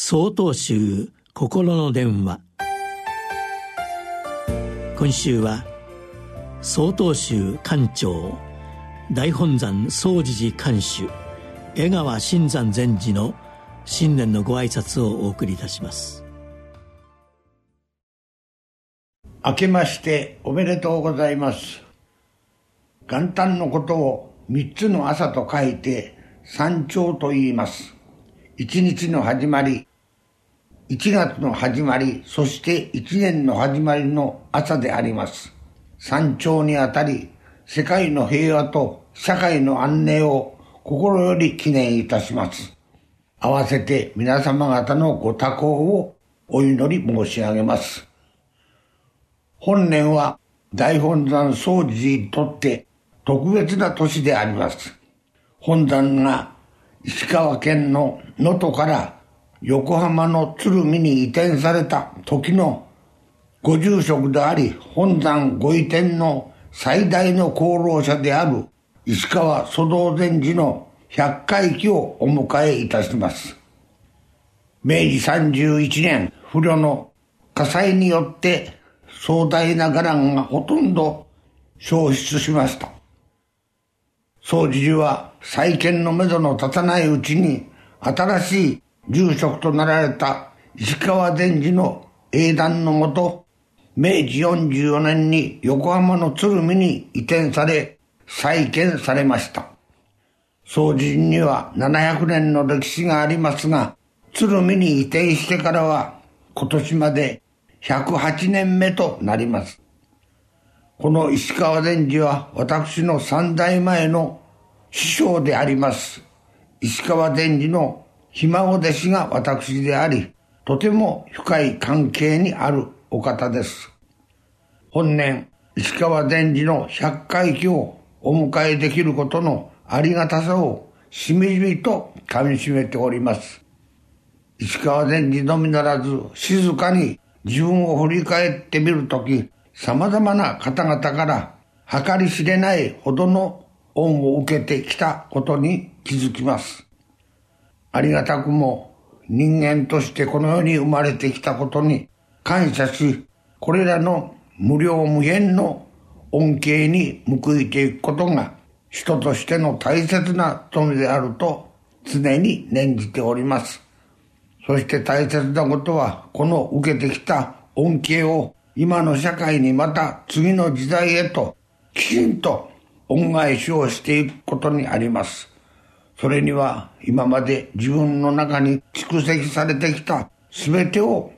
総統集心の電話。今週は総統集館長大本山総持寺館主江川新山禅師の新年のご挨拶をお送りいたします。明けましておめでとうございます。元旦のことを三つの朝と書いて山頂と言います。一日の始まり1月の始まり、そして1年の始まりの朝であります。山頂にあたり、世界の平和と社会の安寧を心より記念いたします。合わせて皆様方のご多幸をお祈り申し上げます。本年は大本山総持にとって特別な年であります。本山が石川県の能登から横浜の鶴見に移転された時のご住職であり、本山ご移転の最大の功労者である石川蘇道禅寺の百回忌をお迎えいたします。明治31年、不慮の火災によって壮大な伽藍がほとんど消失しました。総持寺は再建のめどの立たないうちに新しい住職となられた石川伝寺の英断のもと、明治44年に横浜の鶴見に移転され、再建されました。総人には700年の歴史がありますが、鶴見に移転してからは今年まで108年目となります。この石川伝寺は私の三代前の師匠であります。石川伝寺のひ孫弟子が私であり、とても深い関係にあるお方です。本年、石川伝寺の百回忌をお迎えできることのありがたさをしみじみと噛み締めております。石川伝寺のみならず、静かに自分を振り返ってみるとき、様々な方々から計り知れないほどの恩を受けてきたことに気づきます。ありがたくも人間としてこの世に生まれてきたことに感謝し、これらの無料無限の恩恵に報いていくことが人としての大切な富であると常に念じております。そして大切なことは、この受けてきた恩恵を今の社会にまた次の時代へときちんと恩返しをしていくことにあります。それには今まで自分の中に蓄積されてきた全てを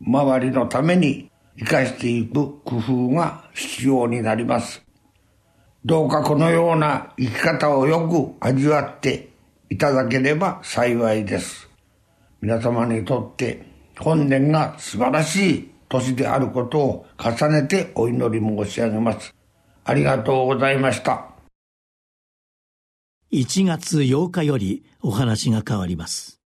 周りのために生かしていく工夫が必要になります。どうかこのような生き方をよく味わっていただければ幸いです。皆様にとって本年が素晴らしい年であることを重ねてお祈り申し上げます。ありがとうございました。1月8日よりお話が変わります